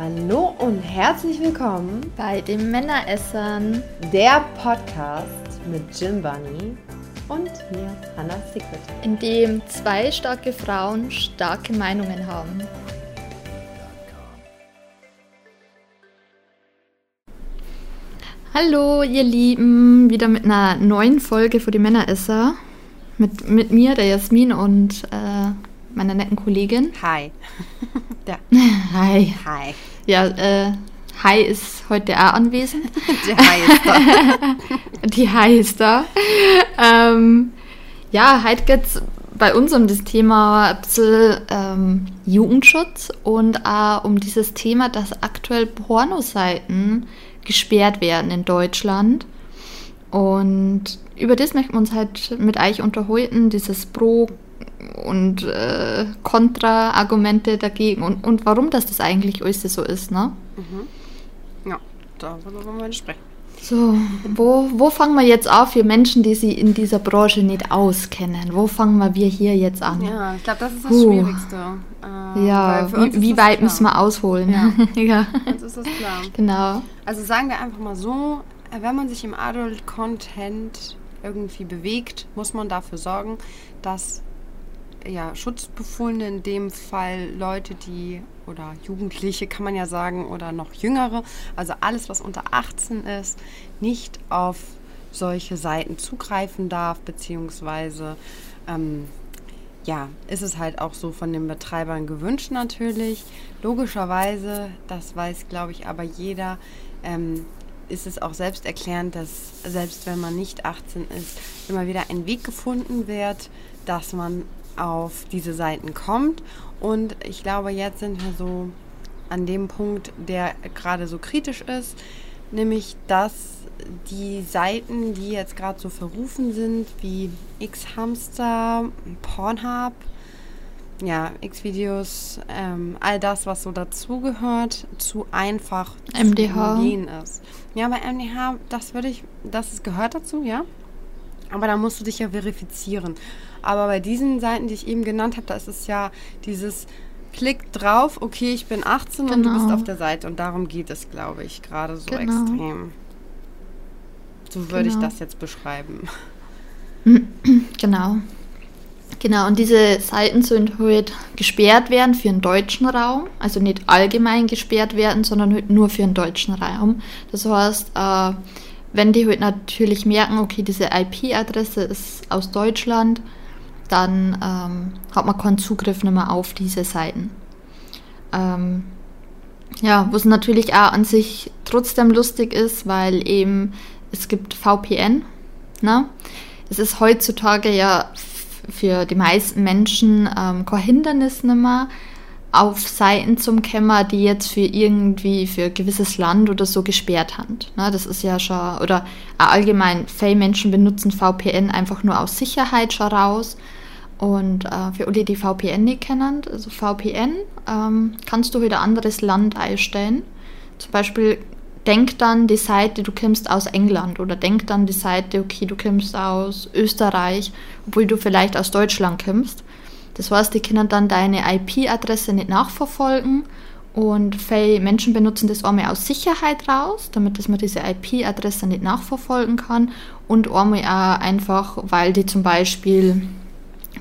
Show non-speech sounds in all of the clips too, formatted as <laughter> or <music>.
Hallo und herzlich willkommen bei den Männeressern, der Podcast mit Jim Bunny und mir, Hannah Secret. in dem zwei starke Frauen starke Meinungen haben. Hallo, ihr Lieben, wieder mit einer neuen Folge für die Männeresser. Mit, mit mir, der Jasmin und äh, meiner netten Kollegin. Hi. Ja. <laughs> Hi. Hi. Ja, äh, Hi ist heute auch anwesend. <laughs> Der Hi ist da. <laughs> Die Hi ist da. Ähm, ja, heute geht es bei uns um das Thema ein bisschen ähm, Jugendschutz und auch um dieses Thema, dass aktuell Pornoseiten gesperrt werden in Deutschland. Und über das möchten wir uns halt mit euch unterhalten, dieses Pro- und äh, Kontra-Argumente dagegen und, und warum das, das eigentlich alles so ist, ne? Ja, darüber wollen wir sprechen. So, wo, wo fangen wir jetzt auf für Menschen, die sich in dieser Branche nicht auskennen? Wo fangen wir hier jetzt an? Ja, ich glaube, das ist das Puh. Schwierigste. Äh, Ja, wie, wie weit klar. müssen wir ausholen? Ja. <laughs> ja. Uns ist das klar. genau. Also sagen wir einfach mal so, wenn man sich im Adult-Content irgendwie bewegt, muss man dafür sorgen, dass ja, Schutzbefohlene, in dem Fall Leute, die oder Jugendliche kann man ja sagen oder noch jüngere, also alles, was unter 18 ist, nicht auf solche Seiten zugreifen darf, beziehungsweise ähm, ja, ist es halt auch so von den Betreibern gewünscht natürlich. Logischerweise, das weiß glaube ich aber jeder, ähm, ist es auch selbsterklärend, dass selbst wenn man nicht 18 ist, immer wieder ein Weg gefunden wird, dass man auf diese Seiten kommt. Und ich glaube, jetzt sind wir so an dem Punkt, der gerade so kritisch ist, nämlich dass die Seiten, die jetzt gerade so verrufen sind, wie X-Hamster, Pornhub, ja, X-Videos, ähm, all das, was so dazugehört, zu einfach MDH. zu umgehen ist. Ja, bei MDH, das würde ich, das gehört dazu, ja. Aber da musst du dich ja verifizieren. Aber bei diesen Seiten, die ich eben genannt habe, da ist es ja dieses Klick drauf, okay, ich bin 18 und du bist Genau. auf der Seite. Und darum geht es, glaube ich, gerade so Genau. extrem. So würde ich Genau. das jetzt beschreiben. <clears throat> Genau. Genau, und diese Seiten sollen halt gesperrt werden für den deutschen Raum. Also nicht allgemein gesperrt werden, sondern halt nur für den deutschen Raum. Das heißt, äh, wenn die halt natürlich merken, okay, diese IP-Adresse ist aus Deutschland, dann ähm, hat man keinen Zugriff mehr auf diese Seiten. Ähm, ja, was natürlich auch an sich trotzdem lustig ist, weil eben es gibt VPN. Ne? Es ist heutzutage ja für die meisten Menschen ähm, kein Hindernis mehr, auf Seiten zum Kämmer, die jetzt für irgendwie für ein gewisses Land oder so gesperrt haben. Ne, das ist ja schon, oder allgemein, viele Menschen benutzen VPN einfach nur aus Sicherheit schon raus. Und äh, für alle, die VPN nicht kennen, also VPN, ähm, kannst du wieder anderes Land einstellen. Zum Beispiel, denk dann die Seite, du kommst aus England oder denk dann die Seite, okay, du kommst aus Österreich, obwohl du vielleicht aus Deutschland kommst. Das heißt, die können dann deine IP-Adresse nicht nachverfolgen und viele Menschen benutzen das einmal aus Sicherheit raus, damit dass man diese IP-Adresse nicht nachverfolgen kann und einmal auch einfach, weil die zum Beispiel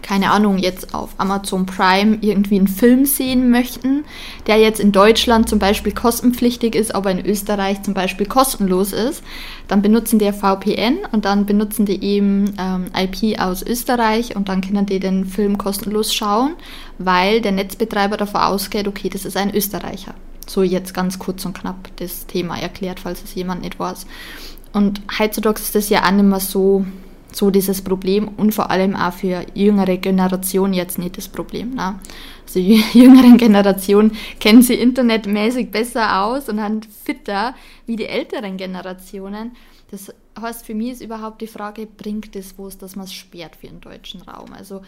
keine Ahnung, jetzt auf Amazon Prime irgendwie einen Film sehen möchten, der jetzt in Deutschland zum Beispiel kostenpflichtig ist, aber in Österreich zum Beispiel kostenlos ist, dann benutzen die VPN und dann benutzen die eben ähm, IP aus Österreich und dann können die den Film kostenlos schauen, weil der Netzbetreiber davon ausgeht, okay, das ist ein Österreicher. So jetzt ganz kurz und knapp das Thema erklärt, falls es jemand nicht weiß. Und heutzutage ist das ja auch nicht mehr so so dieses Problem und vor allem auch für jüngere Generationen jetzt nicht das Problem. Ne? Also <laughs> die jüngeren Generationen kennen sie internetmäßig besser aus und haben fitter wie die älteren Generationen. Das heißt, für mich ist überhaupt die Frage, bringt es was, dass man es sperrt für den deutschen Raum? Also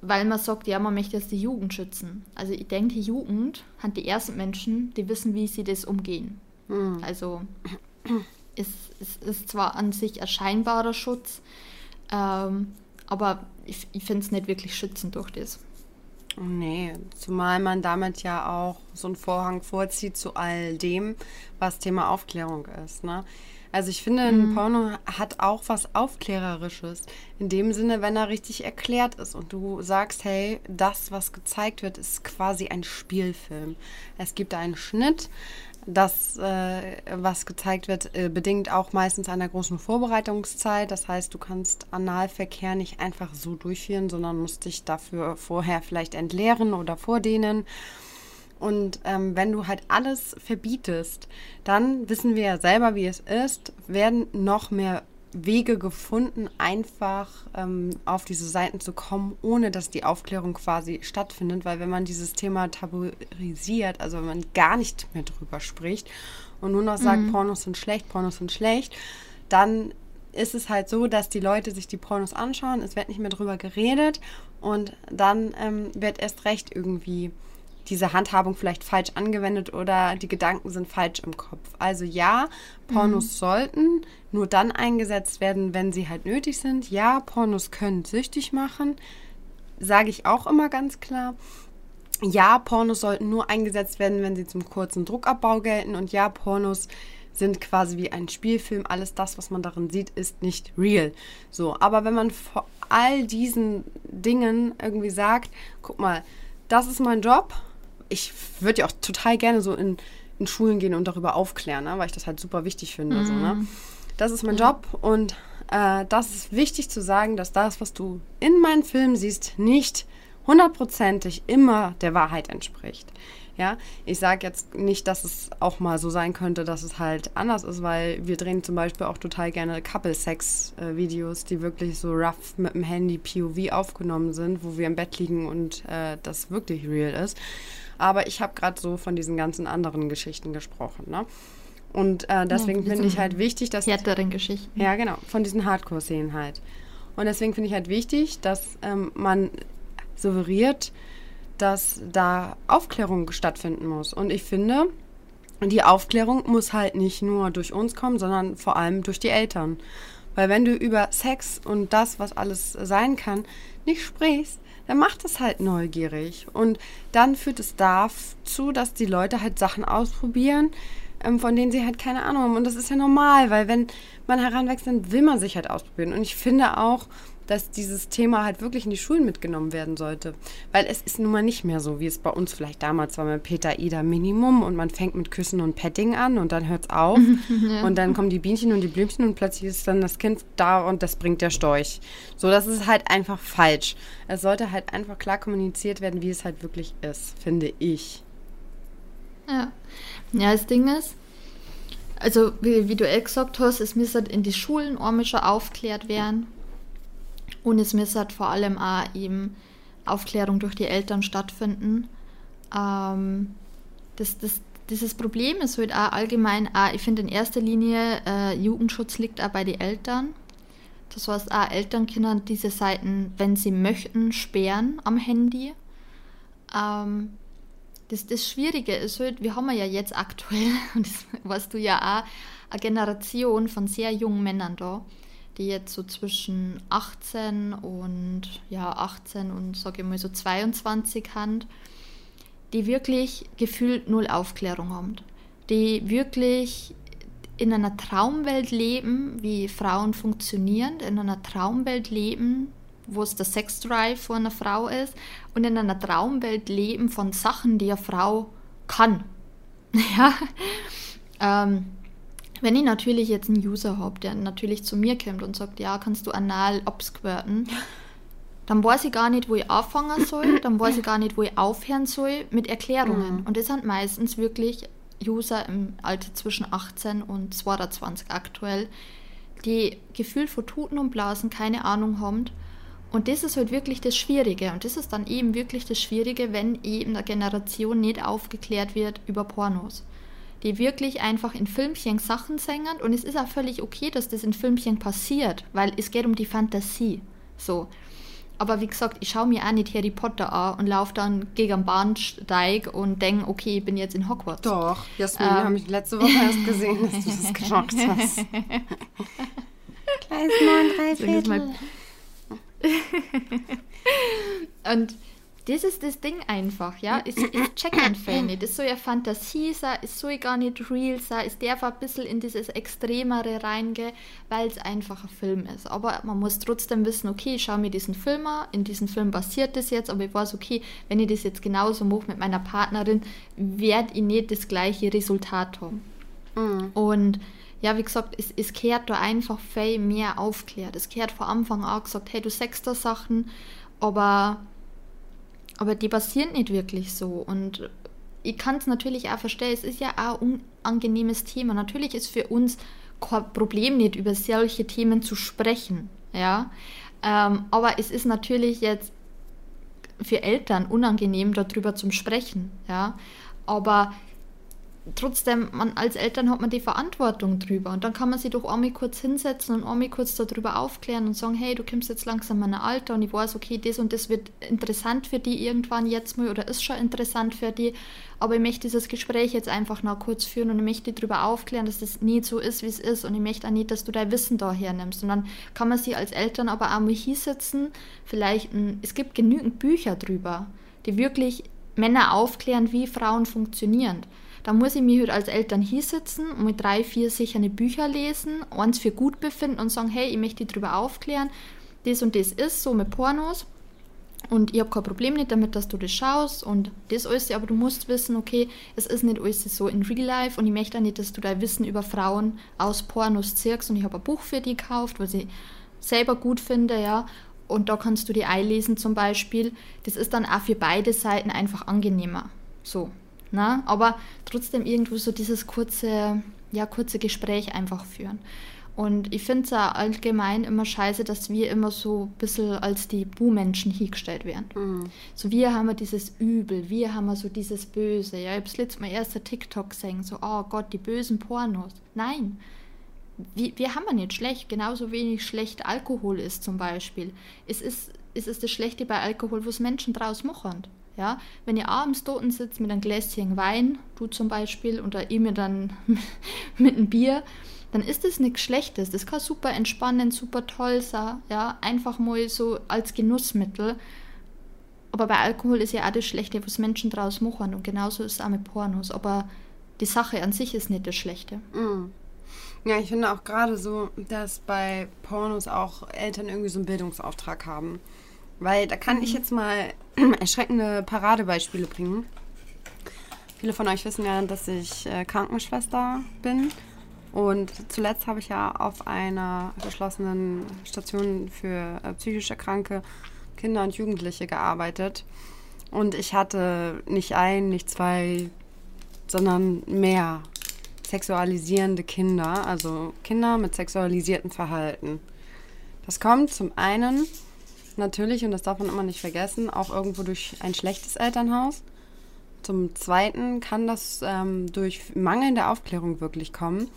weil man sagt, ja, man möchte jetzt die Jugend schützen. Also ich denke, die Jugend hat die ersten Menschen, die wissen, wie sie das umgehen. Hm. Also <clears throat> es, es ist zwar an sich ein scheinbarer Schutz, ähm, aber ich, ich finde es nicht wirklich schützend durch das. Nee, zumal man damit ja auch so einen Vorhang vorzieht zu all dem, was Thema Aufklärung ist. Ne? Also ich finde, ein Porno hat auch was Aufklärerisches. In dem Sinne, wenn er richtig erklärt ist und du sagst, hey, das, was gezeigt wird, ist quasi ein Spielfilm. Es gibt einen Schnitt, das, äh, was gezeigt wird, äh, bedingt auch meistens einer großen Vorbereitungszeit. Das heißt, du kannst Analverkehr nicht einfach so durchführen, sondern musst dich dafür vorher vielleicht entleeren oder vordehnen. Und ähm, wenn du halt alles verbietest, dann wissen wir ja selber, wie es ist, werden noch mehr Wege gefunden, einfach ähm, auf diese Seiten zu kommen, ohne dass die Aufklärung quasi stattfindet. Weil wenn man dieses Thema tabuisiert, also wenn man gar nicht mehr drüber spricht und nur noch sagt, mhm. Pornos sind schlecht, Pornos sind schlecht, dann ist es halt so, dass die Leute sich die Pornos anschauen, es wird nicht mehr drüber geredet und dann ähm, wird erst recht irgendwie diese Handhabung vielleicht falsch angewendet oder die Gedanken sind falsch im Kopf. Also ja, Pornos mhm. sollten nur dann eingesetzt werden, wenn sie halt nötig sind. Ja, Pornos können süchtig machen, sage ich auch immer ganz klar. Ja, Pornos sollten nur eingesetzt werden, wenn sie zum kurzen Druckabbau gelten. Und ja, Pornos sind quasi wie ein Spielfilm. Alles das, was man darin sieht, ist nicht real. So, aber wenn man vor all diesen Dingen irgendwie sagt, guck mal, das ist mein Job, ich würde ja auch total gerne so in, in Schulen gehen und darüber aufklären, ne? weil ich das halt super wichtig finde. Mhm. So, ne? Mhm. Das ist mein ja. Job und äh, das ist wichtig zu sagen, dass das, was du in meinen Filmen siehst, nicht hundertprozentig immer der Wahrheit entspricht. Ja, ich sage jetzt nicht, dass es auch mal so sein könnte, dass es halt anders ist, weil wir drehen zum Beispiel auch total gerne Couple-Sex-Videos, die wirklich so rough mit dem Handy POV aufgenommen sind, wo wir im Bett liegen und äh, das wirklich real ist. Aber ich habe gerade so von diesen ganzen anderen Geschichten gesprochen. Ne? Und äh, deswegen ja, finde ich halt wichtig, dass. Härteren Geschichten. Ja, genau, von diesen Hardcore-Szenen halt. Und deswegen finde ich halt wichtig, dass ähm, man suggeriert, dass da Aufklärung stattfinden muss. Und ich finde, die Aufklärung muss halt nicht nur durch uns kommen, sondern vor allem durch die Eltern. Weil wenn du über Sex und das, was alles sein kann, nicht sprichst, dann macht es halt neugierig. Und dann führt es dazu, dass die Leute halt Sachen ausprobieren, ähm, von denen sie halt keine Ahnung haben. Und das ist ja normal, weil wenn man heranwächst, dann will man sich halt ausprobieren. Und ich finde auch, dass dieses Thema halt wirklich in die Schulen mitgenommen werden sollte. Weil es ist nun mal nicht mehr so, wie es bei uns vielleicht damals war mit Peter Ida Minimum und man fängt mit Küssen und Petting an und dann hört es auf <laughs> ja. und dann kommen die Bienchen und die Blümchen und plötzlich ist dann das Kind da und das bringt der Storch. So, das ist halt einfach falsch. Es sollte halt einfach klar kommuniziert werden, wie es halt wirklich ist, finde ich. Ja. Ja, das Ding ist, also wie, wie du eh gesagt hast, es müsste in die Schulen ormischer aufklärt werden. Und es müsste vor allem auch eben Aufklärung durch die Eltern stattfinden. Ähm, das, das, dieses Problem ist halt auch allgemein, auch, ich finde in erster Linie, äh, Jugendschutz liegt auch bei den Eltern. Das heißt, auch Eltern können diese Seiten, wenn sie möchten, sperren am Handy. Ähm, das, das Schwierige ist halt, wir haben ja jetzt aktuell, <laughs> und das weißt du ja auch, eine Generation von sehr jungen Männern da, die jetzt so zwischen 18 und ja 18 und sage ich mal so 22 haben, die wirklich gefühlt null Aufklärung haben, die wirklich in einer Traumwelt leben, wie Frauen funktionieren, in einer Traumwelt leben, wo es der Sexdrive von einer Frau ist und in einer Traumwelt leben von Sachen, die eine Frau kann. <laughs> Ja. Ähm, wenn ich natürlich jetzt einen User habe, der natürlich zu mir kommt und sagt, ja, kannst du anal absquirten, <laughs> dann weiß ich gar nicht, wo ich anfangen soll, dann weiß ich gar nicht, wo ich aufhören soll mit Erklärungen. Mhm. Und das sind meistens wirklich User im Alter zwischen 18 und 22 aktuell, die gefühlt von Tuten und Blasen keine Ahnung haben und das ist halt wirklich das Schwierige. Und das ist dann eben wirklich das Schwierige, wenn eben der Generation nicht aufgeklärt wird über Pornos. Die wirklich einfach in Filmchen Sachen singen. Und es ist auch völlig okay, dass das in Filmchen passiert, weil es geht um die Fantasie. So. Aber wie gesagt, ich schaue mir auch nicht Harry Potter an und laufe dann gegen einen Bahnsteig und denke, okay, ich bin jetzt in Hogwarts. Doch, Jasmin, ähm. habe ich letzte Woche erst gesehen, dass du das geschockt <laughs> hast. Gleis 9, drei Viertel. <laughs> Und das ist das Ding einfach, ja. Ich, ich check <coughs> den Fall nicht. Das soll ja Fantasie sein, es soll gar nicht real sein, es darf ein bisschen in dieses Extremere reingehen, weil es einfach ein Film ist. Aber man muss trotzdem wissen, okay, ich schaue mir diesen Film an, in diesem Film passiert das jetzt, aber ich weiß, okay, wenn ich das jetzt genauso mache mit meiner Partnerin, werde ich nicht das gleiche Resultat haben. Mhm. Und ja, wie gesagt, es, es kehrt da einfach viel mehr aufklärt. Es kehrt von Anfang an gesagt, hey, du sagst da Sachen, aber aber die passieren nicht wirklich so. Und ich kann es natürlich auch verstehen, es ist ja auch ein unangenehmes Thema. Natürlich ist für uns kein Problem nicht, über solche Themen zu sprechen. Ja? Ähm, aber es ist natürlich jetzt für Eltern unangenehm, darüber zu sprechen. Ja? Aber trotzdem, man, als Eltern hat man die Verantwortung drüber. Und dann kann man sich doch einmal kurz hinsetzen und einmal kurz darüber aufklären und sagen, hey, du kommst jetzt langsam in ein Alter und ich weiß, okay, das und das wird interessant für die irgendwann jetzt mal oder ist schon interessant für die. Aber ich möchte dieses Gespräch jetzt einfach noch kurz führen und ich möchte darüber aufklären, dass das nicht so ist, wie es ist. Und ich möchte auch nicht, dass du dein Wissen da hernimmst. Und dann kann man sich als Eltern aber auch mal hinsetzen. Vielleicht, ein, es gibt genügend Bücher drüber, die wirklich Männer aufklären, wie Frauen funktionieren. Da muss ich mich halt als Eltern hinsetzen und mit drei, vier sichere Bücher lesen, eins für gut befinden und sagen, hey, ich möchte dich darüber aufklären, das und das ist so mit Pornos. Und ich habe kein Problem nicht damit, dass du das schaust und das alles, aber du musst wissen, okay, es ist nicht alles so in Real Life und ich möchte auch nicht, dass du dein Wissen über Frauen aus Pornos zirkst und ich habe ein Buch für dich gekauft, was ich selber gut finde, ja. Und da kannst du die einlesen zum Beispiel. Das ist dann auch für beide Seiten einfach angenehmer. So, Ne? Aber trotzdem irgendwo so dieses kurze, ja, kurze Gespräch einfach führen. Und ich finde es auch allgemein immer scheiße, dass wir immer so ein bisschen als die Bu-Menschen hingestellt werden. Mhm. So wir haben wir dieses Übel, wir haben wir so dieses Böse. Ja, ich habe letztes Mal erst ein TikTok gesehen, so, oh Gott, die bösen Pornos. Nein, wir, wir haben ja nicht schlecht, genauso wenig schlecht Alkohol ist zum Beispiel. Es ist, es ist das Schlechte bei Alkohol, was Menschen draus machen. Ja, wenn ihr abends dort sitzt mit einem Gläschen Wein, du zum Beispiel, oder ihr mir dann <laughs> mit einem Bier, dann ist das nichts Schlechtes. Das kann super entspannend, super toll sein, ja, einfach mal so als Genussmittel. Aber bei Alkohol ist ja auch das Schlechte, was Menschen draus machen. Und genauso ist es auch mit Pornos. Aber die Sache an sich ist nicht das Schlechte. Mm. Ja, ich finde auch gerade so, dass bei Pornos auch Eltern irgendwie so einen Bildungsauftrag haben. Weil da kann ich jetzt mal <clears throat> erschreckende Paradebeispiele bringen. Viele von euch wissen ja, dass ich äh, Krankenschwester bin. Und zuletzt habe ich ja auf einer geschlossenen Station für äh, psychisch erkrankte Kinder und Jugendliche gearbeitet. Und ich hatte nicht ein, nicht zwei, sondern mehr sexualisierende Kinder, also Kinder mit sexualisiertem Verhalten. Das kommt zum einen natürlich, und das darf man immer nicht vergessen, auch irgendwo durch ein schlechtes Elternhaus. Zum Zweiten kann das ähm, durch mangelnde Aufklärung wirklich kommen.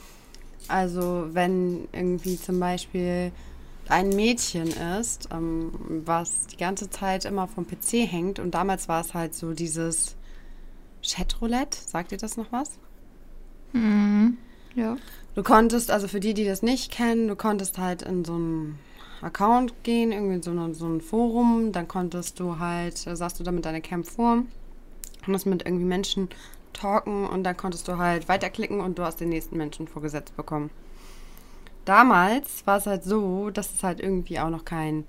Also wenn irgendwie zum Beispiel ein Mädchen ist, ähm, was die ganze Zeit immer vom PC hängt und damals war es halt so dieses Chatroulette, sagt ihr das noch was? Mhm. Ja. Du konntest, also für die, die das nicht kennen, du konntest halt in so einem Account gehen, irgendwie so, eine, so ein Forum. Dann konntest du halt, da saßt du da mit deiner Camp vor, konntest mit irgendwie Menschen talken und dann konntest du halt weiterklicken und du hast den nächsten Menschen vorgesetzt bekommen. Damals war es halt so, dass es halt irgendwie auch noch kein,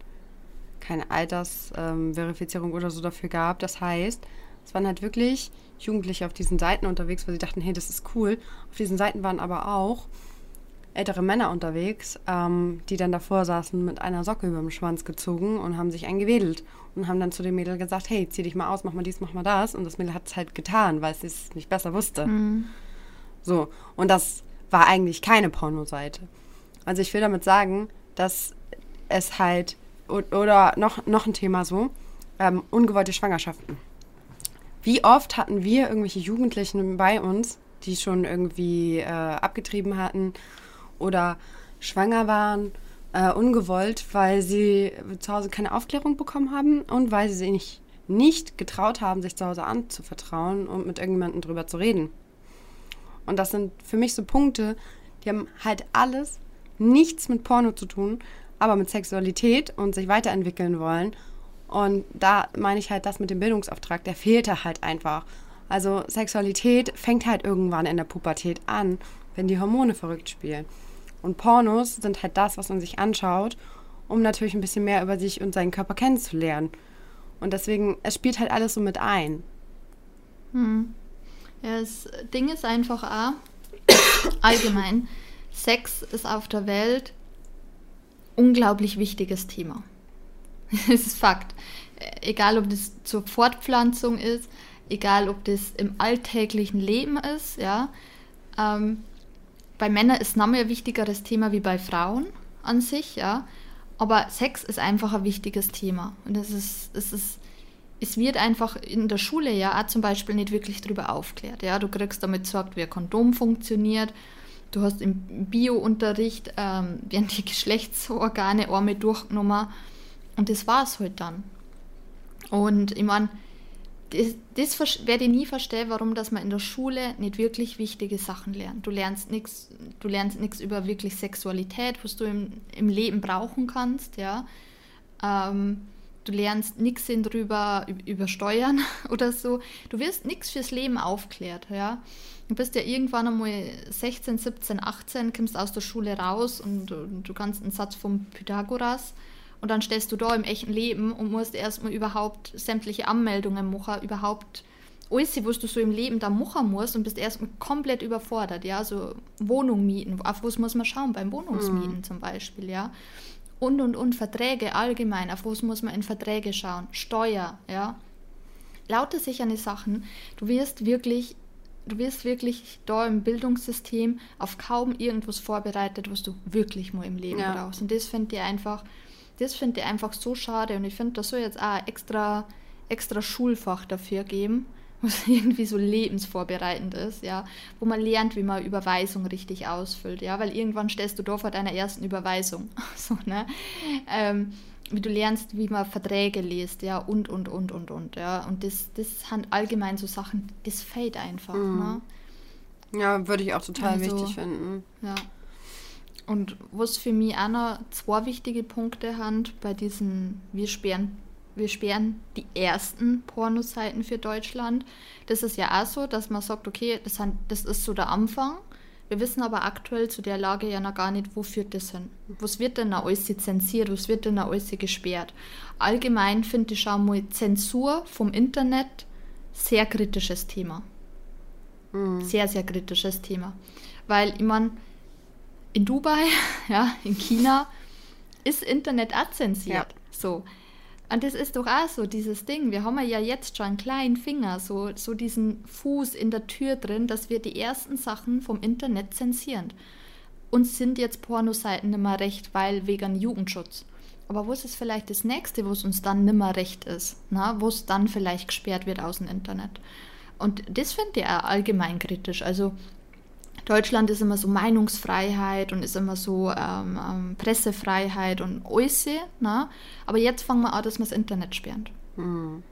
keine Altersverifizierung ähm, oder so dafür gab. Das heißt, es waren halt wirklich Jugendliche auf diesen Seiten unterwegs, weil sie dachten, hey, das ist cool. Auf diesen Seiten waren aber auch ältere Männer unterwegs, ähm, die dann davor saßen mit einer Socke über dem Schwanz gezogen und haben sich eingewedelt und haben dann zu dem Mädel gesagt, hey, zieh dich mal aus, mach mal dies, mach mal das. Und das Mädel hat es halt getan, weil es es nicht besser wusste. Mhm. So, und das war eigentlich keine Pornoseite. Also ich will damit sagen, dass es halt, oder noch, noch ein Thema so, ähm, ungewollte Schwangerschaften. Wie oft hatten wir irgendwelche Jugendlichen bei uns, die schon irgendwie äh, abgetrieben hatten oder schwanger waren, äh, ungewollt, weil sie zu Hause keine Aufklärung bekommen haben und weil sie sich nicht getraut haben, sich zu Hause anzuvertrauen und mit irgendjemandem drüber zu reden. Und das sind für mich so Punkte, die haben halt alles nichts mit Porno zu tun, aber mit Sexualität und sich weiterentwickeln wollen. Und da meine ich halt das mit dem Bildungsauftrag, der fehlte halt einfach. Also Sexualität fängt halt irgendwann in der Pubertät an, wenn die Hormone verrückt spielen. Und Pornos sind halt das, was man sich anschaut, um natürlich ein bisschen mehr über sich und seinen Körper kennenzulernen. Und deswegen, es spielt halt alles so mit ein. Hm. Ja, das Ding ist einfach A, <coughs> allgemein, Sex ist auf der Welt unglaublich wichtiges Thema. <laughs> das ist Fakt. Egal, ob das zur Fortpflanzung ist, egal, ob das im alltäglichen Leben ist, ja. Ähm, bei Männern ist Name ein wichtigeres Thema wie bei Frauen an sich, ja. Aber Sex ist einfach ein wichtiges Thema. Und das ist, das ist, es wird einfach in der Schule ja auch zum Beispiel nicht wirklich darüber aufklärt. Ja, du kriegst damit gesagt, wie ein Kondom funktioniert. Du hast im Bio-Unterricht ähm, <laughs> werden die Geschlechtsorgane einmal durchgenommen und das war es halt dann. Und ich meine, das, das werde ich nie verstehen, warum dass man in der Schule nicht wirklich wichtige Sachen lernt. Du lernst nichts, du lernst nichts über wirklich Sexualität, was du im, im Leben brauchen kannst, ja. Ähm, du lernst nichts drüber über Steuern <laughs> oder so. Du wirst nichts fürs Leben aufklärt, ja. Du bist ja irgendwann einmal 16, 17, 18, kommst aus der Schule raus und, und du kannst einen Satz vom Pythagoras und dann stehst du da im echten Leben und musst erstmal überhaupt sämtliche Anmeldungen machen, überhaupt alles, was du so im Leben da machen musst und bist erstmal komplett überfordert, ja, so Wohnung mieten, auf was muss man schauen, beim Wohnungsmieten mhm. zum Beispiel, ja, und, und, und, Verträge allgemein, auf was muss man in Verträge schauen, Steuer, ja, lauter sichere Sachen, du wirst wirklich, du wirst wirklich da im Bildungssystem auf kaum irgendwas vorbereitet, was du wirklich mal im Leben ja. brauchst. Und das finde ich einfach das finde ich einfach so schade und ich finde, da soll jetzt auch ein extra, extra Schulfach dafür geben, <laughs> was irgendwie so lebensvorbereitend ist, ja, wo man lernt, wie man Überweisung richtig ausfüllt, ja, weil irgendwann stellst du da vor deiner ersten Überweisung, <laughs> so, ne, ähm, wie du lernst, wie man Verträge liest, ja, und, und, und, und, und, ja, und das, das sind allgemein so Sachen, das fällt einfach, mhm. ne. Ja, würde ich auch total also, wichtig finden. Ja. Und was für mich auch noch zwei wichtige Punkte hat bei diesen, wir sperren, wir sperren die ersten Pornoseiten für Deutschland. Das ist ja auch so, dass man sagt, okay, das, sind, das ist so der Anfang. Wir wissen aber aktuell zu der Lage ja noch gar nicht, wo führt das hin? Was wird denn noch alles zensiert? Was wird denn noch alles gesperrt? Allgemein finde ich schon mal Zensur vom Internet sehr kritisches Thema. Mhm. Sehr, sehr kritisches Thema. Weil, ich meine, in Dubai, <laughs> ja, in China, ist Internet auch zensiert. Ja. So. Und das ist doch auch so, dieses Ding. Wir haben ja jetzt schon einen kleinen Finger, so, so diesen Fuß in der Tür drin, dass wir die ersten Sachen vom Internet zensieren. Uns sind jetzt Pornoseiten nicht mehr recht, weil wegen Jugendschutz. Aber wo ist es vielleicht das nächste, wo es uns dann nicht mehr recht ist? Wo es dann vielleicht gesperrt wird aus dem Internet? Und das finde ich auch allgemein kritisch. Also Deutschland ist immer so Meinungsfreiheit und ist immer so ähm, ähm, Pressefreiheit und alles. Ne? Aber jetzt fangen wir an, dass wir das Internet sperren. Mhm.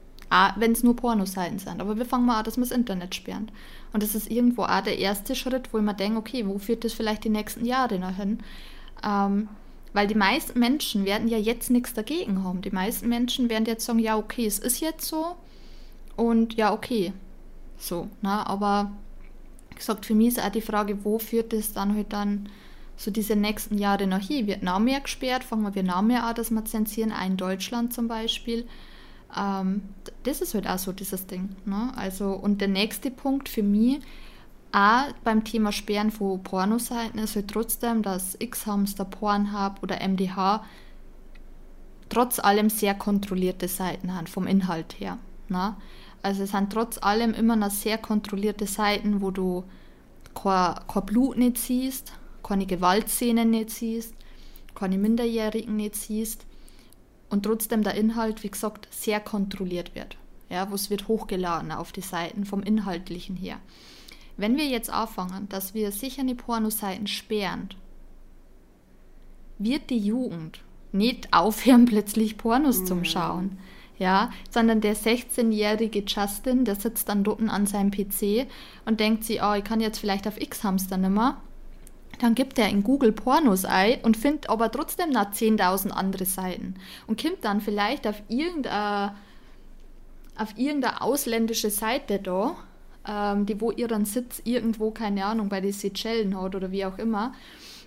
Wenn es nur Pornoseiten sind. Aber wir fangen mal an, dass wir das Internet sperren. Und das ist irgendwo auch der erste Schritt, wo ich mir denke, okay, wo führt das vielleicht die nächsten Jahre noch hin? Ähm, weil die meisten Menschen werden ja jetzt nichts dagegen haben. Die meisten Menschen werden jetzt sagen, ja, okay, es ist jetzt so und ja, okay. So, ne? Aber gesagt, für mich ist auch die Frage, wo führt es dann halt dann so diese nächsten Jahre noch hin? Wird noch mehr gesperrt? Fangen wir noch mehr an, dass wir zensieren, auch in Deutschland zum Beispiel. Ähm, das ist halt auch so dieses Ding. Ne? Also, und der nächste Punkt für mich, auch beim Thema Sperren von Pornoseiten ist halt trotzdem, dass X-Hamster, Pornhub oder MDH trotz allem sehr kontrollierte Seiten haben, vom Inhalt her. Ne? Also es sind trotz allem immer noch sehr kontrollierte Seiten, wo du kein, kein Blut nicht siehst, keine Gewaltszenen nicht siehst, keine Minderjährigen nicht siehst und trotzdem der Inhalt, wie gesagt, sehr kontrolliert wird. Ja, wo es wird hochgeladen auf die Seiten vom Inhaltlichen her. Wenn wir jetzt anfangen, dass wir sicher die Pornoseiten sperren, wird die Jugend nicht <laughs> aufhören, plötzlich Pornos mhm. zum Schauen ja, sondern der 16-jährige Justin, der sitzt dann dort an seinem PC und denkt sich, oh, ich kann jetzt vielleicht auf X-Hamster nimmer. Dann gibt er in Google Pornos ein und findet aber trotzdem noch 10.000 andere Seiten und kommt dann vielleicht auf irgendeine, auf irgendeine ausländische Seite da, ähm, die wo ihren Sitz irgendwo, keine Ahnung, bei den Seychellen hat oder wie auch immer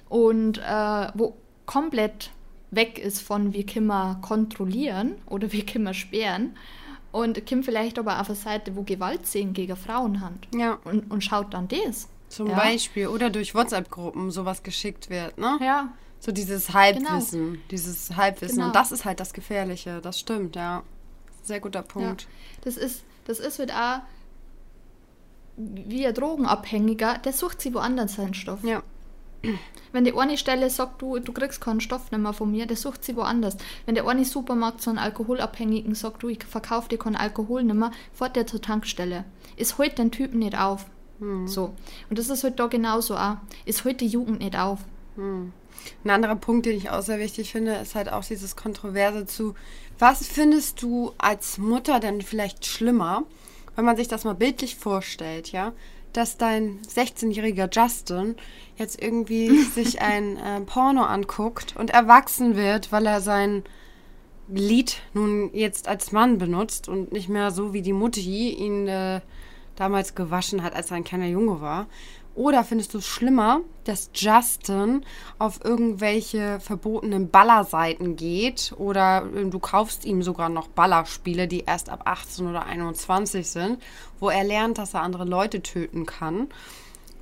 und äh, wo komplett weg ist von wir kontrollieren oder wir sperren und kommt vielleicht aber auf eine Seite, wo Gewalt sehen gegen Frauen hat Ja. und, und schaut dann das. Zum Ja. Beispiel. Oder durch WhatsApp-Gruppen sowas geschickt wird, ne? Ja, So dieses Halbwissen. Dieses Halbwissen. Genau. Und das ist halt das Gefährliche. Das stimmt, ja. Sehr guter Punkt. Ja, das ist, das ist halt auch wie ein Drogenabhängiger, der sucht sich woanders seinen Stoff. Ja. Wenn die eine Stelle sagt, du, du kriegst keinen Stoff nicht mehr von mir, der sucht sie woanders. Wenn der eine Supermarkt zu einem Alkoholabhängigen sagt, du, ich verkaufe dir keinen Alkohol nicht mehr, fährt der zur Tankstelle. Ist heute den Typen nicht auf. So. Und das ist halt da genauso auch. Ist heute die Jugend nicht auf. Ein anderer Punkt, den ich auch sehr wichtig finde, ist halt auch dieses Kontroverse zu, was findest du als Mutter denn vielleicht schlimmer, wenn man sich das mal bildlich vorstellt, ja, dass dein 16-jähriger Justin jetzt irgendwie <laughs> sich ein äh, Porno anguckt und erwachsen wird, weil er sein Lied nun jetzt als Mann benutzt und nicht mehr so wie die Mutti ihn äh, damals gewaschen hat, als er ein kleiner Junge war. Oder findest du es schlimmer, dass Justin auf irgendwelche verbotenen Ballerseiten geht oder äh, du kaufst ihm sogar noch Ballerspiele, die erst ab 18 oder 21 sind, wo er lernt, dass er andere Leute töten kann?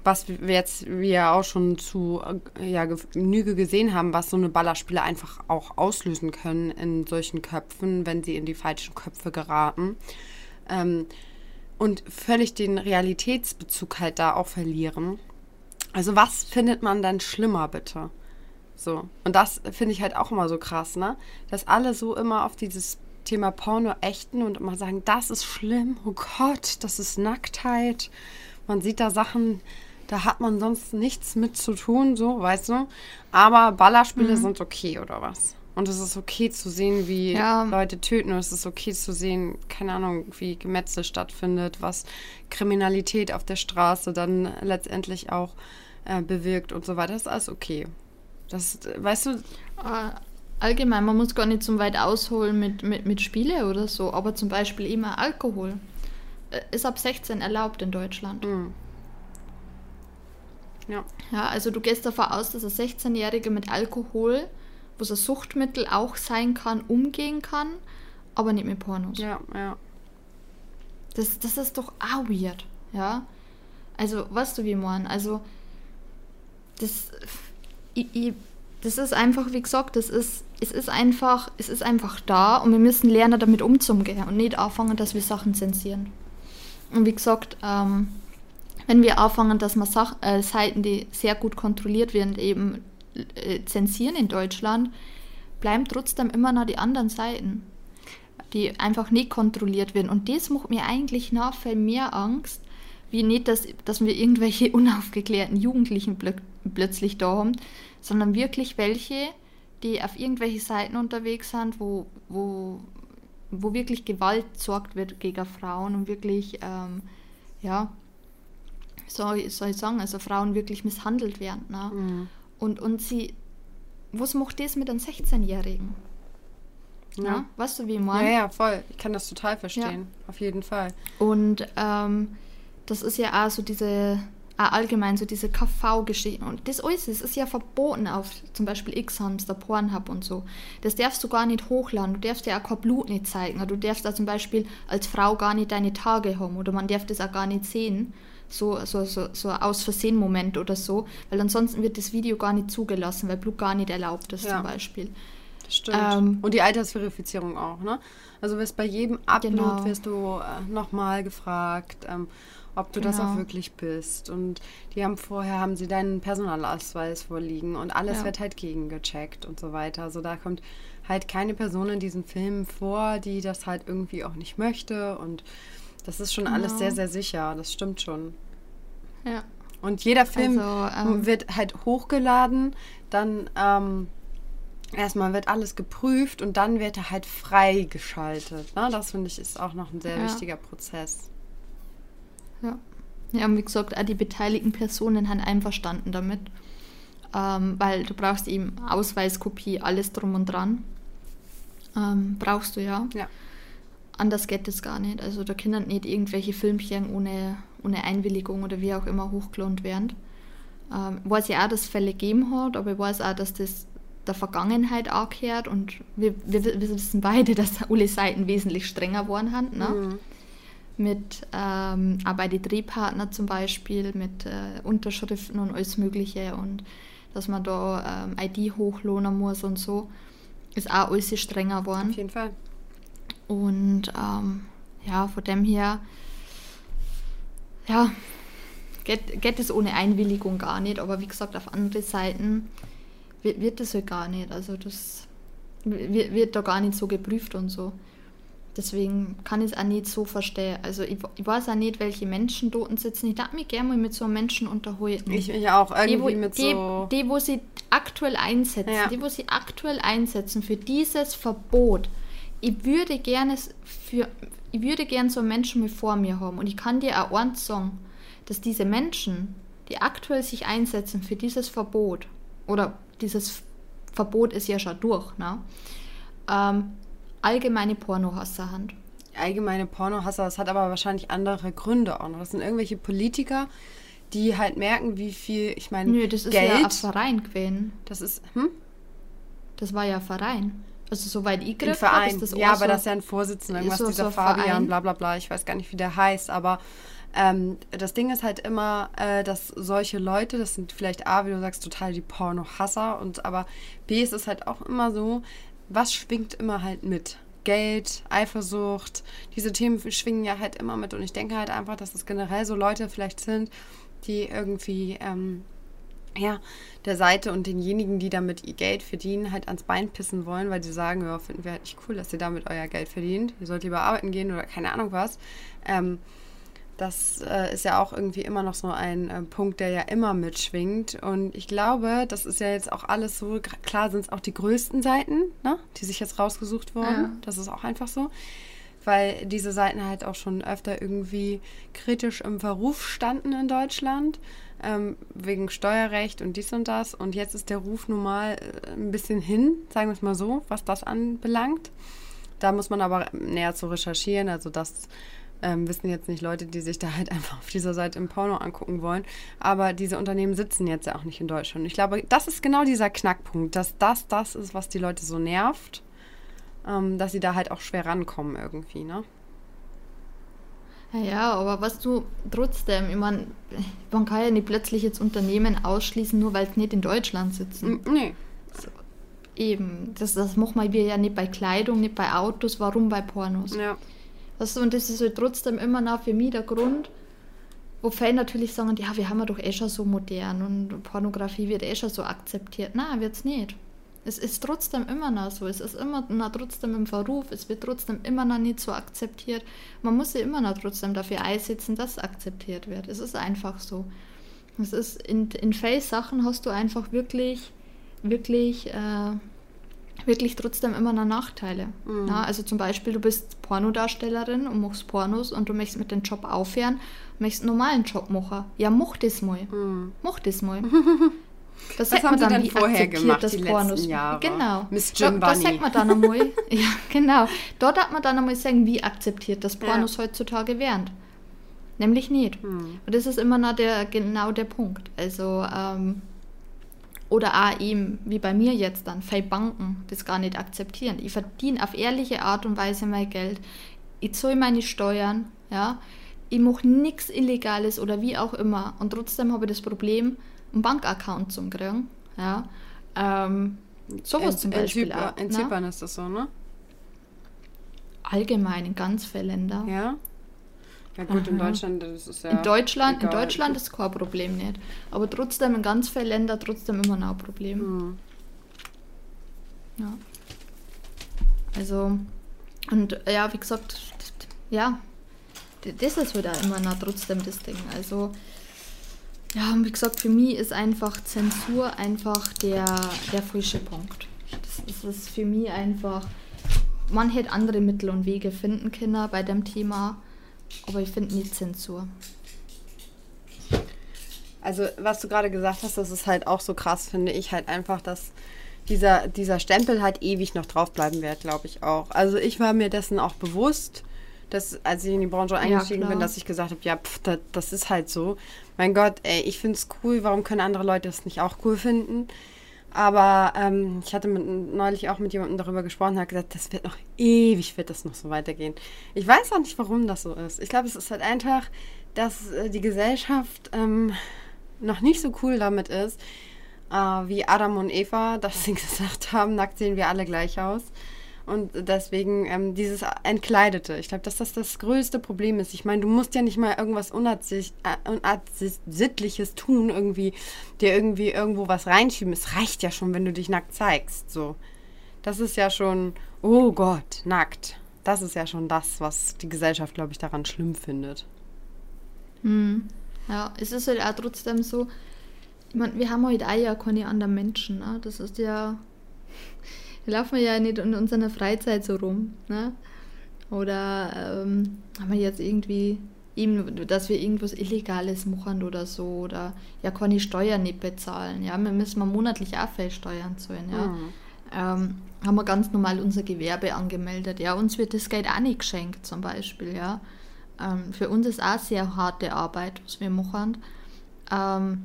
was wir jetzt wir auch schon zu äh, ja, Genüge gesehen haben, was so eine Ballerspiele einfach auch auslösen können in solchen Köpfen, wenn sie in die falschen Köpfe geraten. Ähm, und völlig den Realitätsbezug halt da auch verlieren. Also was findet man dann schlimmer, bitte? So. Und das finde ich halt auch immer so krass, ne? Dass alle so immer auf dieses Thema Porno ächten und immer sagen, das ist schlimm, oh Gott, das ist Nacktheit. Man sieht da Sachen, da hat man sonst nichts mit zu tun, so, weißt du? Aber Ballerspiele sind okay, oder was? Und es ist okay zu sehen, wie Ja. Leute töten. Und es ist okay zu sehen, keine Ahnung, wie Gemetzel stattfindet, was Kriminalität auf der Straße dann letztendlich auch äh, bewirkt und so weiter. Das ist alles okay. Das, weißt du, Äh, allgemein, man muss gar nicht zum weit ausholen mit, mit, mit Spiele oder so, aber zum Beispiel immer Alkohol. Äh, Ist ab 16 erlaubt in Deutschland. ja. Ja, also du gehst davon aus, dass ein 16-Jähriger mit Alkohol, was ein Suchtmittel auch sein kann, umgehen kann, aber nicht mit Pornos. Ja, ja. Das, das ist doch auch weird, ja. Also, weißt du, wie man, also, das, ich, ich, das ist einfach, wie gesagt, das ist, es ist einfach, es ist einfach da und wir müssen lernen, damit umzugehen und nicht anfangen, dass wir Sachen zensieren. Und wie gesagt, ähm, wenn wir anfangen, dass man Sach äh, Seiten, die sehr gut kontrolliert werden, eben äh, zensieren in Deutschland, bleiben trotzdem immer noch die anderen Seiten, die einfach nicht kontrolliert werden. Und das macht mir eigentlich nach viel mehr Angst, wie nicht, dass, dass wir irgendwelche <laughs> unaufgeklärten Jugendlichen plö plötzlich da haben, sondern wirklich welche, die auf irgendwelche Seiten unterwegs sind, wo, wo, wo wirklich Gewalt sorgt wird gegen Frauen und wirklich, ähm, ja, soll, soll ich sagen, also Frauen wirklich misshandelt werden. Ne? Und, und sie, was macht das mit einem 16-Jährigen? Ja. Ja. Weißt du, wie ich Ja, meine? ja, voll. Ich kann das total verstehen. Auf jeden Fall. Und ähm, das ist ja auch so diese, auch allgemein so diese KV-Geschichten. Und das alles das ist ja verboten auf zum Beispiel X-Hamster, Pornhub und so. Das darfst du gar nicht hochladen. Du darfst ja auch kein Blut nicht zeigen. Du darfst da zum Beispiel als Frau gar nicht deine Tage haben oder man darf das auch gar nicht sehen. So, so, so, so ein aus Versehen Moment oder so. Weil ansonsten wird das Video gar nicht zugelassen, weil Blut gar nicht erlaubt ist Ja. zum Beispiel. Stimmt. Ähm, und die Altersverifizierung auch, ne? Also wirst bei jedem Upload Genau. wirst du äh, nochmal gefragt, ähm, ob du das auch Genau. wirklich bist. Und die haben vorher, haben sie deinen Personalausweis vorliegen und alles Ja. wird halt gegengecheckt und so weiter. Also da kommt halt keine Person in diesen Filmen vor, die das halt irgendwie auch nicht möchte. Und das ist schon alles Genau. sehr, sehr sicher. Das stimmt schon. Ja. Und jeder Film Also, ähm, wird halt hochgeladen, dann ähm, erstmal wird alles geprüft und dann wird er halt freigeschaltet. Ne? Das finde ich ist auch noch ein sehr Ja. wichtiger Prozess. Ja. Ja, und wie gesagt, auch die beteiligten Personen haben einverstanden damit. ähm, weil du brauchst eben Ausweiskopie, alles drum und dran. Ähm, brauchst du ja. Ja. Anders geht es gar nicht. Also da können nicht irgendwelche Filmchen ohne, ohne Einwilligung oder wie auch immer hochgelohnt werden. Ähm, weiß ich auch, dass es Fälle gegeben hat, aber ich weiß auch, dass das der Vergangenheit angehört und wir, wir, wir wissen beide, <laughs> dass alle Seiten wesentlich strenger geworden haben. Ne? Mhm. Mit ähm, auch bei den Drehpartnern zum Beispiel, mit äh, Unterschriften und alles Mögliche und dass man da ähm, ID hochlohnen muss und so, ist auch alles strenger geworden. Auf jeden Fall. Und ähm, ja, von dem her, ja, geht, geht es ohne Einwilligung gar nicht. Aber wie gesagt, auf andere Seiten wird, wird das halt gar nicht. Also das wird, wird da gar nicht so geprüft und so. Deswegen kann ich es auch nicht so verstehen. Also ich, ich weiß auch nicht, welche Menschen dort sitzen. Ich darf mich gerne mal mit so einem Menschen unterhalten. Ich mich auch irgendwie die, wo, mit die, so. die, wo sie aktuell einsetzen, Ja. die, wo sie aktuell einsetzen für dieses Verbot. Ich würde gerne für, ich würde gerne so Menschen mal vor mir haben. Und ich kann dir auch eins sagen, dass diese Menschen, die aktuell sich einsetzen für dieses Verbot, oder dieses Verbot ist ja schon durch, ne? ähm, allgemeine Pornohasser haben. allgemeine Pornohasser, das hat aber wahrscheinlich andere Gründe auch noch. Das sind irgendwelche Politiker, die halt merken, wie viel, ich meine, Nö, das ist Geld, ja ein Verein gewesen. das ist, hm? Das war ja ein Verein. Also soweit ich Ein gegriffen habe, Verein. ist das ja, auch aber so, das ist ja ein Vorsitzender, irgendwas so- dieser so Fabian, Verein. bla bla bla, ich weiß gar nicht, wie der heißt, aber ähm, das Ding ist halt immer, äh, dass solche Leute, das sind vielleicht A, wie du sagst, total die Pornohasser und aber B ist es halt auch immer so, was schwingt immer halt mit? Geld, Eifersucht, diese Themen schwingen ja halt immer mit und ich denke halt einfach, dass es generell so Leute vielleicht sind, die irgendwie ähm, ja, der Seite und denjenigen, die damit ihr Geld verdienen, halt ans Bein pissen wollen, weil sie sagen, ja, finden wir halt nicht cool, dass ihr damit euer Geld verdient. Ihr sollt lieber arbeiten gehen oder keine Ahnung was. Ähm, das äh, ist ja auch irgendwie immer noch so ein äh, Punkt, der ja immer mitschwingt. Und ich glaube, das ist ja jetzt auch alles so, klar sind es auch die größten Seiten, ne, die sich jetzt rausgesucht wurden. Ja. Das ist auch einfach so. Weil diese Seiten halt auch schon öfter irgendwie kritisch im Verruf standen in Deutschland, ähm, wegen Steuerrecht und dies und das. Und jetzt ist der Ruf nun mal äh, ein bisschen hin, sagen wir es mal so, was das anbelangt. Da muss man aber näher zu recherchieren. Also das ähm, wissen jetzt nicht Leute, die sich da halt <laughs> einfach auf dieser Seite im Porno angucken wollen. Aber diese Unternehmen sitzen jetzt ja auch nicht in Deutschland. Ich glaube, das ist genau dieser Knackpunkt, dass das das ist, was die Leute so nervt, ähm, dass sie da halt auch schwer rankommen irgendwie, ne? Ja, aber was du trotzdem, ich meine, man kann ja nicht plötzlich jetzt Unternehmen ausschließen, nur weil es nicht in Deutschland sitzen. Nee. Eben, das, das machen wir ja nicht bei Kleidung, nicht bei Autos, warum bei Pornos? Ja. Weißt du, und das ist halt trotzdem immer noch für mich der Grund, wo Fans natürlich sagen, ja, wir haben ja doch eh schon so modern und Pornografie wird eh schon so akzeptiert. Nein, wird's nicht. Es ist trotzdem immer noch so. Es ist immer noch trotzdem im Verruf. Es wird trotzdem immer noch nicht so akzeptiert. Man muss sich immer noch trotzdem dafür einsetzen, dass es akzeptiert wird. Es ist einfach so. Es ist in, in Face-Sachen hast du einfach wirklich, wirklich, äh, wirklich trotzdem immer noch Nachteile. Mhm. Ja, also zum Beispiel, du bist Pornodarstellerin und machst Pornos und du möchtest mit dem Job aufhören, möchtest einen normalen Job machen. Ja, mach das mal. Mhm. Mach das mal. <laughs> Das Was haben Sie denn vorher gemacht, die letzten Jahre? Genau. Miss Jim da Bunny. sagt man dann einmal, <laughs> ja, genau. Dort hat man dann einmal sagen, wie akzeptiert das Ja. Pornos heutzutage wären. Nämlich nicht. Hm. Und das ist immer noch der, genau der Punkt. Also, ähm, oder auch eben, wie bei mir jetzt dann, viele Banken das gar nicht akzeptieren. Ich verdiene auf ehrliche Art und Weise mein Geld. Ich zahle meine Steuern, ja. Ich mache nichts Illegales oder wie auch immer. Und trotzdem habe ich das Problem, einen Bankaccount zu kriegen. Ja. Ähm, sowas in, zum in Beispiel Zypern, auch. in ne? Zypern ist das so, ne? Allgemein in ganz vielen Ländern. Ja. Ja gut, in Aha. Deutschland das ist ja in Deutschland, in egal. Deutschland ist kein Problem nicht. Aber trotzdem in ganz vielen Ländern trotzdem immer noch ein Problem. Hm. Ja. Also, und ja, wie gesagt, ja, das ist halt auch immer noch trotzdem das Ding. Also, ja, und wie gesagt, für mich ist einfach Zensur einfach der, der falsche Punkt. Das, das ist für mich einfach, man hätte andere Mittel und Wege finden können bei dem Thema, aber ich finde nicht Zensur. Also, was du gerade gesagt hast, das ist halt auch so krass, finde ich halt einfach, dass dieser, dieser Stempel halt ewig noch draufbleiben wird, glaube ich auch. Also, ich war mir dessen auch bewusst, dass, als ich in die Branche eingestiegen bin, dass ich gesagt habe, ja, pff, das, das ist halt so. Mein Gott, ey, ich finde es cool, warum können andere Leute das nicht auch cool finden? Aber ähm, ich hatte mit, neulich auch mit jemandem darüber gesprochen und hat gesagt, das wird noch ewig, wird das noch so weitergehen. Ich weiß auch nicht, warum das so ist. Ich glaube, es ist halt einfach, dass äh, die Gesellschaft ähm, noch nicht so cool damit ist, äh, wie Adam und Eva, dass <laughs> sie gesagt haben, nackt sehen wir alle gleich aus. Und deswegen ähm, dieses Entkleidete. Ich glaube, dass das das größte Problem ist. Ich meine, du musst ja nicht mal irgendwas Unabsicht, äh, Unabsichtliches tun, irgendwie dir irgendwie irgendwo was reinschieben. Es reicht ja schon, wenn du dich nackt zeigst. So. Das ist ja schon, oh Gott, nackt. Das ist ja schon das, was die Gesellschaft, glaube ich, daran schlimm findet. Hm. Ja, es ist halt auch trotzdem so, ich meine, wir haben halt auch ja keine anderen Menschen. Ne? Das ist ja wir laufen ja nicht in unserer Freizeit so rum. Ne? Oder ähm, haben wir jetzt irgendwie, eben, dass wir irgendwas Illegales machen oder so. Oder ja, kann ich Steuern nicht bezahlen. Ja, wir müssen wir monatlich auch Steuern zahlen. Ja. Mhm. Ähm, haben wir ganz normal unser Gewerbe angemeldet. Ja, uns wird das Geld auch nicht geschenkt, zum Beispiel. Ja. Ähm, für uns ist auch sehr harte Arbeit, was wir machen. Ähm,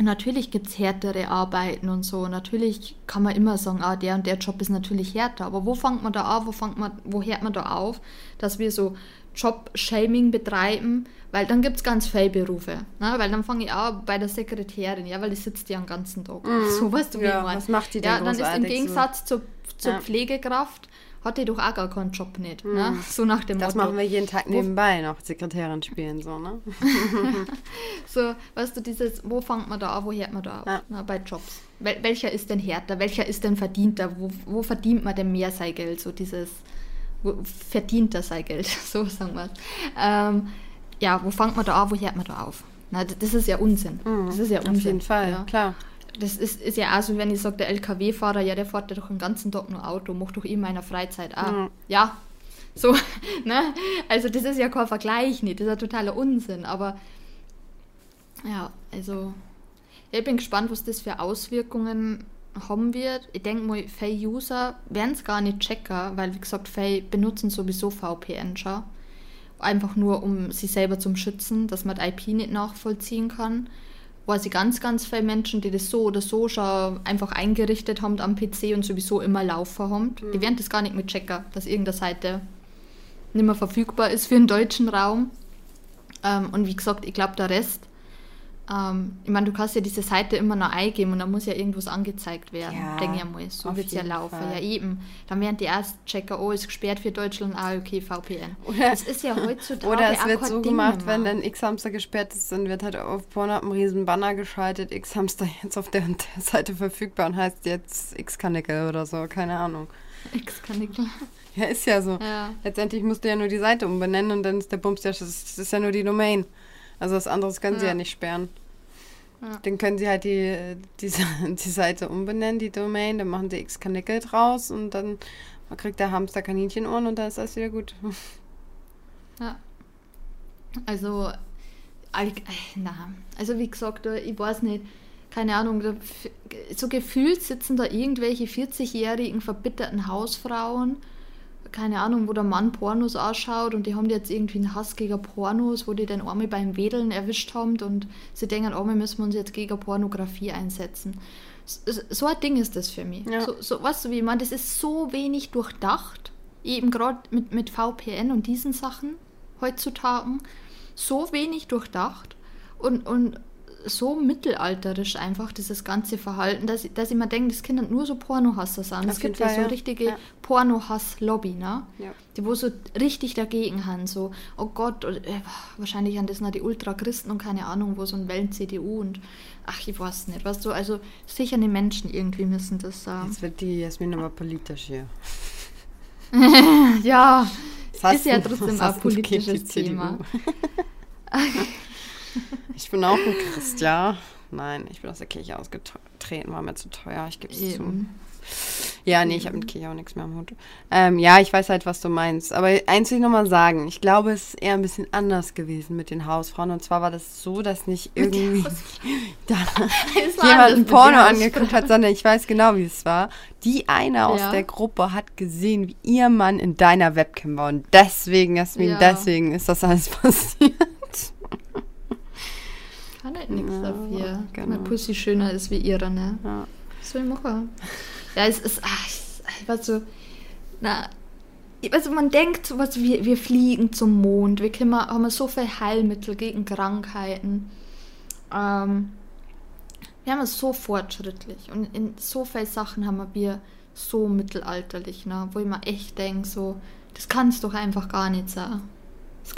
Natürlich gibt es härtere Arbeiten und so. Natürlich kann man immer sagen, ah, der und der Job ist natürlich härter. Aber wo fängt man da an? Wo, fängt man, wo hört man da auf, dass wir so Job-Shaming betreiben? Weil dann gibt es ganz viele Berufe. Ne? Weil dann fange ich auch bei der Sekretärin, ja, weil die sitzt ja den ganzen Tag. Mhm. So weißt du, wie ja, ich meine. Was macht die denn Ja, dann ist im Gegensatz so? zur, zur ja. Pflegekraft hat die doch auch gar keinen Job nicht. Mhm. Ne? So nach dem Das Motto. machen wir jeden Tag nebenbei noch, Sekretärin spielen, so, ne? <laughs> so, weißt du, dieses, wo fängt man da an, wo hört man da auf? Ja. Ne, bei Jobs. Wel welcher ist denn härter? Welcher ist denn verdienter? Wo, wo verdient man denn mehr sein Geld? So dieses, wo verdient er sein Geld? <laughs> so sagen wir ähm, Ja, wo fängt man da an, wo hört man da auf? Na, das ist ja Unsinn. Mhm. Das ist ja Unsinn. Auf jeden Fall, ja. klar das ist, ist ja auch so, wenn ich sage, der LKW-Fahrer, ja, der fährt ja doch den ganzen Tag nur Auto, macht doch immer in meiner Freizeit auch. Mhm. Ja, so, <laughs> ne? Also das ist ja kein Vergleich nicht, das ist ja totaler Unsinn, aber ja, also ich bin gespannt, was das für Auswirkungen haben wird. Ich denke mal, viele User werden es gar nicht checken, weil wie gesagt, viele benutzen sowieso VPN schon. Einfach nur, um sich selber zu schützen, dass man die IP nicht nachvollziehen kann weiß ich ganz, ganz viele Menschen, die das so oder so schon einfach eingerichtet haben am PC und sowieso immer laufen haben. Mhm. Die werden das gar nicht mit checken, dass irgendeine Seite nicht mehr verfügbar ist für den deutschen Raum. Ähm, und wie gesagt, ich glaube, der Rest ähm, ich meine, du kannst ja diese Seite immer noch eingeben und dann muss ja irgendwas angezeigt werden. Ja, denke ich mal. So wird es ja laufen. Fall. Ja, eben. Dann werden die erst checken, oh, ist gesperrt für Deutschland, ah, okay, VPN. Oder, das ist ja heutzutage <laughs> Oder es wird so Ding gemacht, wenn dann X-Hamster gesperrt ist, dann wird halt auf Pornhub ein riesen Banner geschaltet, X-Hamster <laughs> jetzt auf der, der Seite verfügbar und heißt jetzt X-Kanickel oder so, keine Ahnung. <laughs> X-Kanickel. Ja, ist ja so. Ja. Letztendlich musst du ja nur die Seite umbenennen und dann ist der Bums, das ist ja nur die Domain. Also was anderes können ja. sie ja nicht sperren. Ja. Dann können sie halt die, die, <laughs> die Seite umbenennen, die Domain, dann machen sie x Kanickel draus und dann kriegt der Hamster Kaninchenohren und dann ist alles wieder gut. Ja. Also, na, also wie gesagt, ich weiß nicht, keine Ahnung, so gefühlt sitzen da irgendwelche 40-jährigen verbitterten Hausfrauen keine Ahnung, wo der Mann Pornos ausschaut und die haben jetzt irgendwie einen Hass gegen Pornos, wo die den einmal beim Wedeln erwischt haben und sie denken, wir müssen uns jetzt gegen Pornografie einsetzen. So, so ein Ding ist das für mich. Ja. So, so, weißt du, wie ich meine, das ist so wenig durchdacht, eben gerade mit, mit VPN und diesen Sachen heutzutage, so wenig durchdacht und, und so mittelalterisch einfach, dieses ganze Verhalten, dass, ich, dass ich mir denke, das Kinder nur so Pornohasser sind. Es gibt ja so richtige ja. Pornohass-Lobby, ne? Ja. Die wo so richtig dagegen haben, so, oh Gott, äh, wahrscheinlich an das noch die Ultrachristen und keine Ahnung, wo so ein Wellen-CDU und ach, ich weiß nicht, weißt du, also sicher die Menschen irgendwie müssen das sagen. Jetzt wird die Jasmin aber politisch hier. <laughs> ja, ist ja trotzdem ein politisches Thema. <laughs> Ich bin auch ein Christ, ja. Nein, ich bin aus der Kirche ausgetreten, war mir zu teuer, ich gebe es zu. Ja, nee, ich habe mit Kirche auch nichts mehr am Hut. Ähm, ja, ich weiß halt, was du meinst. Aber eins will ich nochmal sagen. Ich glaube, es ist eher ein bisschen anders gewesen mit den Hausfrauen. Und zwar war das so, dass nicht irgendwie <laughs> da <laughs> jemand ein Porno angeguckt hat, sondern ich weiß genau, wie es war. Die eine aus Ja. der Gruppe hat gesehen, wie ihr Mann in deiner Webcam war. Und deswegen, Jasmin, Ja. deswegen ist das alles <laughs> passiert. Kann halt nichts Ja, dafür. genau. Meine Pussy schöner ist wie ihre, ne? Ja. Was soll ich machen? Ja, es ist, ach, es- ich weiß so, na, weiß, man denkt sowas wie, wir fliegen zum Mond, wir können, haben so viel Heilmittel gegen Krankheiten. Ähm, wir haben es so fortschrittlich und in so vielen Sachen haben wir so mittelalterlich, ne? wo ich mir echt denke, so, das kann es doch einfach gar nicht sein.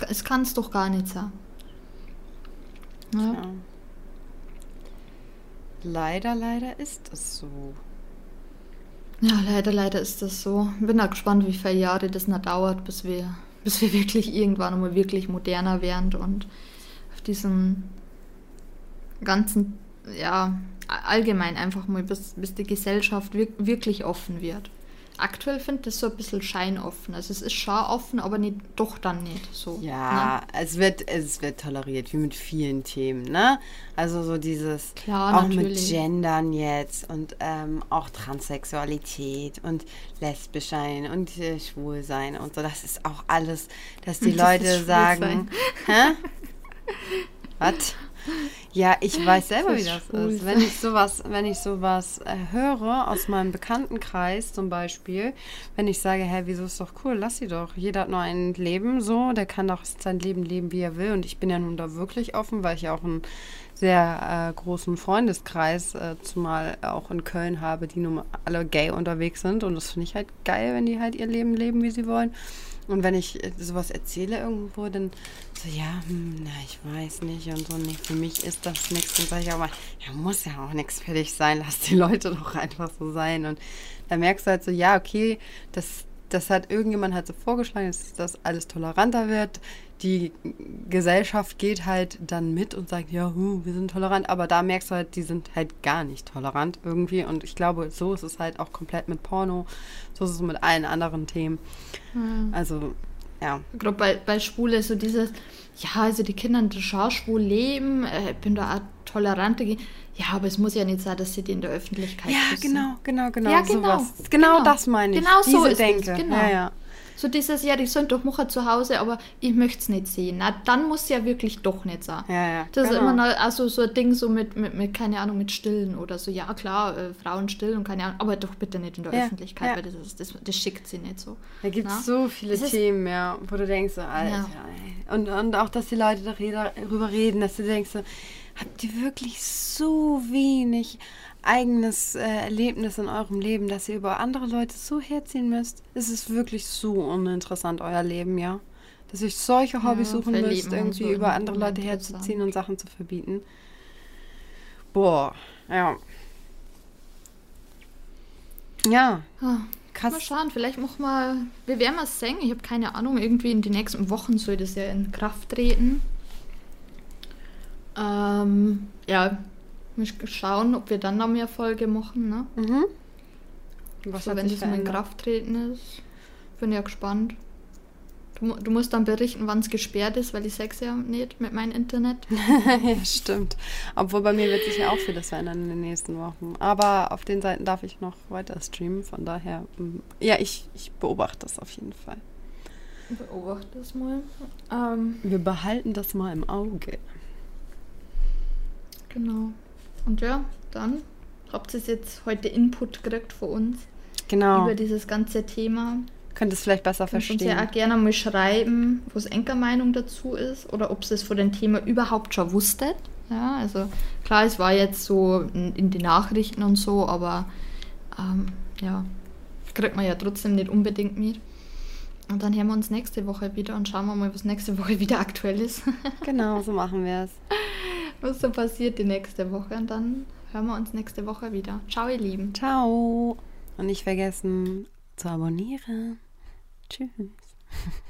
Es kann es doch gar nicht sein. Ja. Leider, leider ist es so. Ja, leider, leider ist das so. Bin auch gespannt, wie viele Jahre das noch dauert, bis wir, <laughs> bis wir wirklich irgendwann einmal wirklich moderner werden und auf diesen ganzen, ja, allgemein einfach mal, bis, bis die Gesellschaft wir, wirklich offen wird. Aktuell finde ich das so ein bisschen scheinoffen. Also es ist schon offen, aber nicht, doch dann nicht so. Ja, es wird, es wird toleriert, wie mit vielen Themen, ne? Also so dieses, Klar, auch mit natürlich. Gendern jetzt und ähm, auch Transsexualität und lesbisch sein und äh, schwul sein und so. Das ist auch alles, dass die <laughs> Das Leute sagen, hä? <laughs> Was? Ja, ich <laughs> weiß selber, wie das schwul ist. Wenn ich sowas, wenn ich sowas äh, höre aus meinem Bekanntenkreis zum Beispiel, wenn ich sage, hä, wieso ist doch cool, lass sie doch. Jeder hat nur ein Leben so, der kann doch sein Leben leben, wie er will. Und ich bin ja nun da wirklich offen, weil ich ja auch einen sehr äh, großen Freundeskreis, äh, zumal auch in Köln habe, die nun alle gay unterwegs sind. Und das finde ich halt geil, wenn die halt ihr Leben leben, wie sie wollen. Und wenn ich äh, sowas erzähle irgendwo, dann so, ja, hm, na, ich weiß nicht und so, nee, für mich ist das nichts. Dann sage ich mal, ja, muss ja auch nichts für dich sein, lass die Leute <laughs> doch einfach so sein. Und dann merkst du halt so, ja, okay, das, das hat irgendjemand halt so vorgeschlagen, dass das alles toleranter wird. Die Gesellschaft geht halt dann mit und sagt, ja, hu, wir sind tolerant, aber da merkst du halt, die sind halt gar nicht tolerant irgendwie. Und ich glaube, so ist es halt auch komplett mit Porno, so ist es mit allen anderen Themen. Also, ja. Ich glaube, bei, bei Schwule so dieses, ja, also die Kinder in der Schar schwul leben, äh, ich bin da auch tolerant dagegen. Ja, aber es muss ja nicht sein, dass sie die in der Öffentlichkeit Ja, küssen. genau, genau, genau. Ja, genau. Sowas. Genau, Genau. das meine ich. Genau so Diese ist es, Denke. genau. Ja, ja. So dieses, ja, die sind doch machen zu Hause, aber ich möchte es nicht sehen. Na, dann muss ja wirklich doch nicht sein. Ja, ja. Das ist genau. immer noch also so ein Ding so mit, mit, mit, keine Ahnung, mit Stillen oder so. Ja, klar, äh, Frauen stillen und keine Ahnung, aber doch bitte nicht in der Ja, Öffentlichkeit, weil das, ist, das, das schickt sie nicht so. Da gibt es so viele Es ist- Themen, ja, wo du denkst, so, Alter. Und, und auch, dass die Leute darüber reden, dass du denkst, so, habt ihr wirklich so wenig eigenes äh, Erlebnis in eurem Leben, dass ihr über andere Leute so herziehen müsst? Es ist wirklich so uninteressant, euer Leben, ja. Dass ihr solche Hobbys Ja, suchen müsst, irgendwie über andere Leute herzuziehen und Sachen zu verbieten. Boah, ja. Ja, Mal krass. schauen, vielleicht machen wir, wir werden mal sehen, ich habe keine Ahnung, irgendwie in den nächsten Wochen soll das ja in Kraft treten. Ähm, ja, muss schauen, ob wir dann noch mehr Folge machen, ne? Mhm. Was so, wenn das mal in? Kraft treten ist. Bin ja gespannt. Du, du musst dann berichten, wann es gesperrt ist, weil ich sag's ja nicht mit meinem Internet. <laughs> ja, stimmt. Obwohl bei mir wird sich ja auch vieles verändern in den nächsten Wochen. Aber auf den Seiten darf ich noch weiter streamen. Von daher, mm, ja, ich, ich beobachte das auf jeden Fall. Beobachte das mal. Ähm, Wir behalten das mal im Auge. genau. Und ja, dann habt ihr jetzt heute Input gekriegt von uns Genau. über dieses ganze Thema. Könnt es vielleicht besser Könnt uns verstehen. ja auch gerne mal schreiben, was Enker-Meinung dazu ist oder ob ihr es von dem Thema überhaupt schon wusstet. Ja, also klar, es war jetzt so in, in den Nachrichten und so, aber ähm, ja, kriegt man ja trotzdem nicht unbedingt mit. Und dann hören wir uns nächste Woche wieder und schauen wir mal, was nächste Woche <laughs> wieder aktuell ist. Genau, so machen wir es. <laughs> was so passiert die nächste Woche. Und dann hören wir uns nächste Woche wieder. Ciao, ihr Lieben. Ciao. Und nicht vergessen zu abonnieren. Tschüss. <laughs>